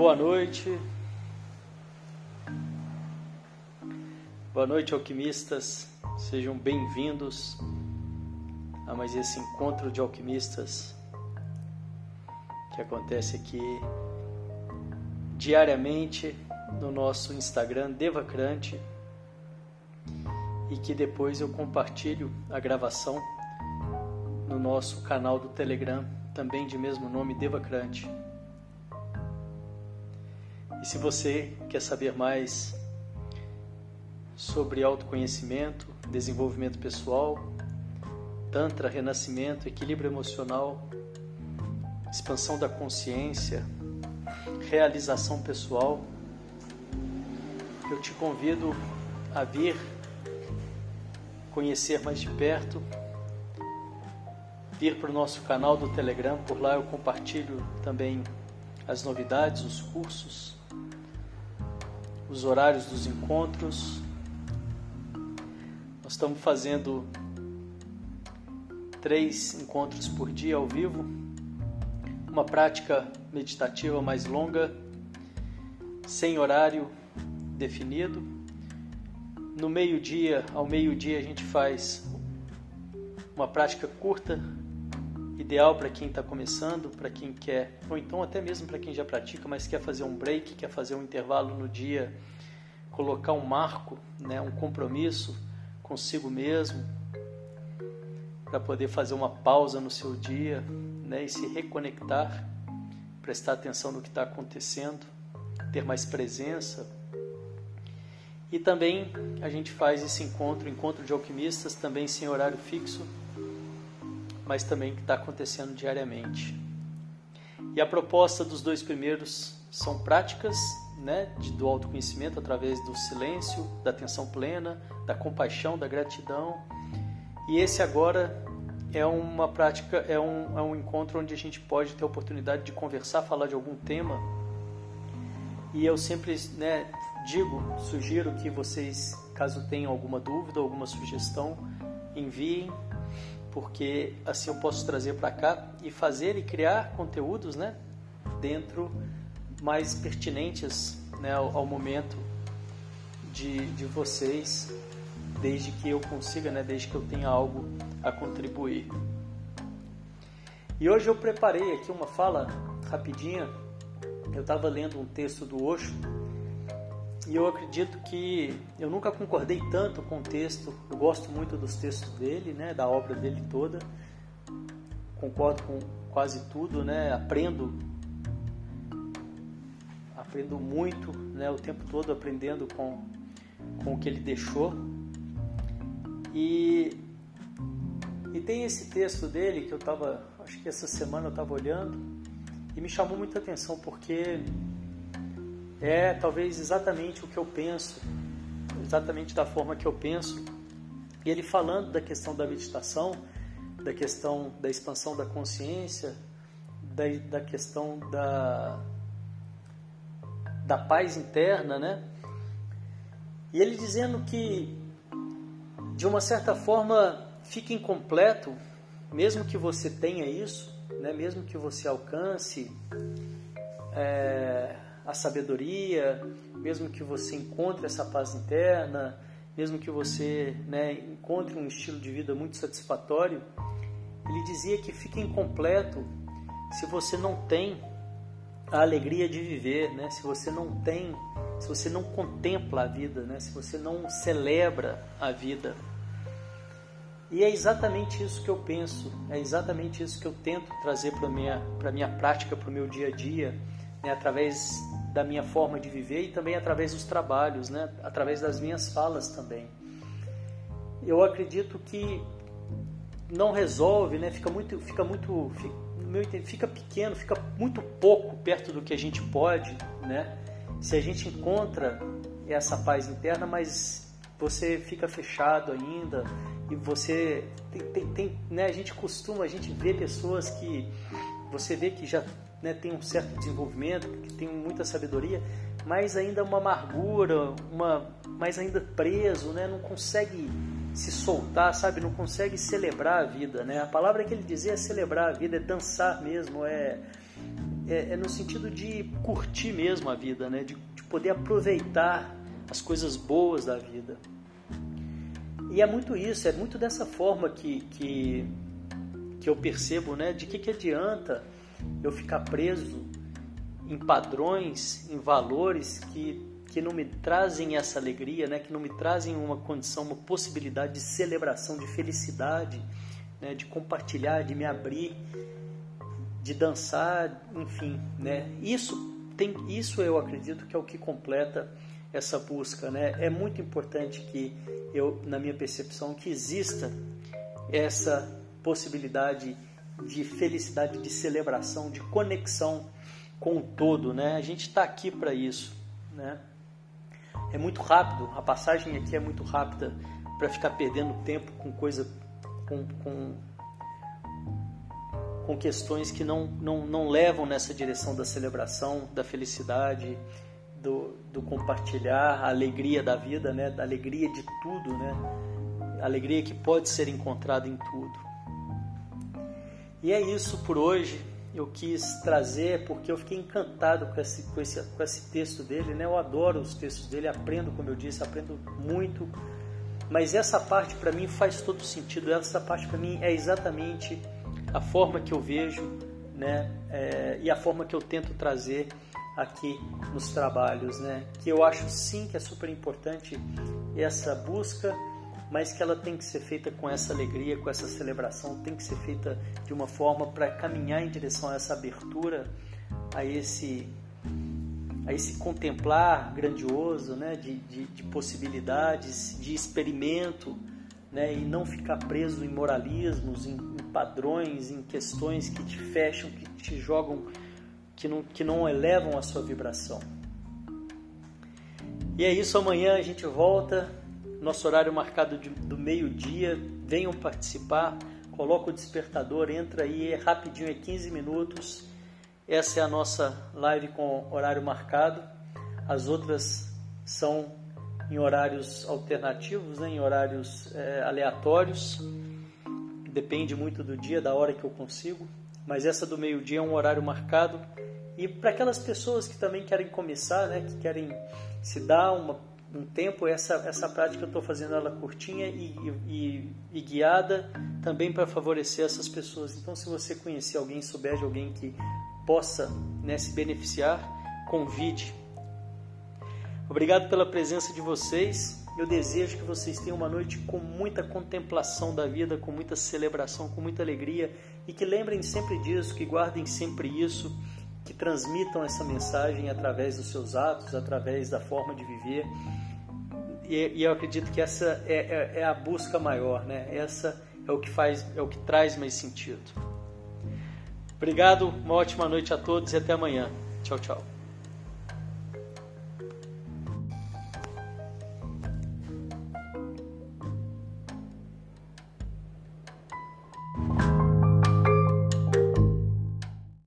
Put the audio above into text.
Boa noite. Boa noite, alquimistas. Sejam bem-vindos a mais esse encontro de alquimistas que acontece aqui diariamente no nosso Instagram Devacrante e que depois eu compartilho a gravação no nosso canal do Telegram, também de mesmo nome Devacrante. E se você quer saber mais sobre autoconhecimento, desenvolvimento pessoal, Tantra, renascimento, equilíbrio emocional, expansão da consciência, realização pessoal, eu te convido a vir conhecer mais de perto, vir para o nosso canal do Telegram, por lá eu compartilho também as novidades, os cursos, os horários dos encontros. Nós estamos fazendo três encontros por dia ao vivo, uma prática meditativa mais longa, sem horário definido. No meio-dia, ao meio-dia, a gente faz uma prática curta, ideal para quem está começando, para quem quer, ou então até mesmo para quem já pratica, mas quer fazer um break, quer fazer um intervalo no dia, colocar um marco, né, um compromisso consigo mesmo, para poder fazer uma pausa no seu dia né, e se reconectar, prestar atenção no que está acontecendo, ter mais presença. E também a gente faz esse encontro, encontro de alquimistas, também sem horário fixo, mas também que está acontecendo diariamente. E a proposta dos dois primeiros são práticas né, de, do autoconhecimento através do silêncio, da atenção plena, da compaixão, da gratidão e esse agora é uma prática, é um, é um encontro onde a gente pode ter a oportunidade de conversar, falar de algum tema. E eu sempre né, digo, sugiro que vocês, caso tenham alguma dúvida, alguma sugestão, enviem, porque assim eu posso trazer para cá e fazer e criar conteúdos né, dentro mais pertinentes né, ao, ao momento de, de vocês desde que eu consiga, né, desde que eu tenha algo a contribuir. E hoje eu preparei aqui uma fala rapidinha. Eu estava lendo um texto do Osho e eu acredito que eu nunca concordei tanto com o texto. Eu gosto muito dos textos dele, né, da obra dele toda. Concordo com quase tudo, né? Aprendo aprendo muito, né, o tempo todo aprendendo com com o que ele deixou. E, e tem esse texto dele que eu estava, acho que essa semana eu estava olhando e me chamou muita atenção porque é talvez exatamente o que eu penso, exatamente da forma que eu penso. E ele falando da questão da meditação, da questão da expansão da consciência, da, da questão da, da paz interna, né? E ele dizendo que de uma certa forma fica incompleto, mesmo que você tenha isso, né? mesmo que você alcance é, a sabedoria, mesmo que você encontre essa paz interna, mesmo que você né, encontre um estilo de vida muito satisfatório, ele dizia que fica incompleto se você não tem a alegria de viver, né? se você não tem, se você não contempla a vida, né? se você não celebra a vida. E é exatamente isso que eu penso, é exatamente isso que eu tento trazer para a minha, minha prática, para o meu dia a dia, né, através da minha forma de viver e também através dos trabalhos, né, através das minhas falas também. Eu acredito que não resolve, né, fica muito, fica muito, fica, fica pequeno, fica muito pouco perto do que a gente pode, né, se a gente encontra essa paz interna, mas você fica fechado ainda, e você tem, tem, tem, né, a gente costuma, a gente vê pessoas que você vê que já né, tem um certo desenvolvimento, que tem muita sabedoria, mas ainda uma amargura, uma, mas ainda preso, né, não consegue se soltar, sabe, não consegue celebrar a vida, né? A palavra que ele dizia é celebrar a vida, é dançar mesmo, é é, é no sentido de curtir mesmo a vida, né? De, de poder aproveitar as coisas boas da vida. E é muito isso, é muito dessa forma que, que, que eu percebo, né? De que, que adianta eu ficar preso em padrões, em valores que, que não me trazem essa alegria, né? Que não me trazem uma condição, uma possibilidade de celebração, de felicidade, né? de compartilhar, de me abrir, de dançar, enfim, né? Isso tem, isso eu acredito que é o que completa essa busca, né? É muito importante que eu, na minha percepção, que exista essa possibilidade de felicidade, de celebração, de conexão com o todo, né? A gente está aqui para isso, né? É muito rápido, a passagem aqui é muito rápida para ficar perdendo tempo com coisa, com, com, com questões que não, não, não levam nessa direção da celebração, da felicidade, do, do compartilhar a alegria da vida, né? Da alegria de tudo, né? A alegria que pode ser encontrada em tudo. E é isso por hoje. Eu quis trazer porque eu fiquei encantado com esse, com esse, com esse texto dele, né? Eu adoro os textos dele, aprendo, como eu disse, aprendo muito. Mas essa parte para mim faz todo sentido. Essa parte para mim é exatamente a forma que eu vejo, né? É, e a forma que eu tento trazer aqui nos trabalhos, né? Que eu acho sim que é super importante essa busca, mas que ela tem que ser feita com essa alegria, com essa celebração, tem que ser feita de uma forma para caminhar em direção a essa abertura, a esse a esse contemplar grandioso, né? De, de, de possibilidades, de experimento, né? E não ficar preso em moralismos, em, em padrões, em questões que te fecham, que te jogam que não, que não elevam a sua vibração. E é isso, amanhã a gente volta, nosso horário marcado de, do meio-dia. Venham participar, coloca o despertador, entra aí, é rapidinho, é 15 minutos. Essa é a nossa live com horário marcado. As outras são em horários alternativos, né, em horários é, aleatórios. Depende muito do dia, da hora que eu consigo. Mas essa do meio-dia é um horário marcado e para aquelas pessoas que também querem começar, né, que querem se dar uma, um tempo, essa, essa prática eu estou fazendo ela curtinha e, e, e guiada também para favorecer essas pessoas. Então, se você conhecer alguém, souber de alguém que possa né, se beneficiar, convide. Obrigado pela presença de vocês. Eu desejo que vocês tenham uma noite com muita contemplação da vida, com muita celebração, com muita alegria e que lembrem sempre disso, que guardem sempre isso que transmitam essa mensagem através dos seus atos, através da forma de viver. E, e eu acredito que essa é, é, é, a busca maior, né? Essa é o que faz, é o que traz mais sentido. Obrigado, uma ótima noite a todos e até amanhã. Tchau, tchau.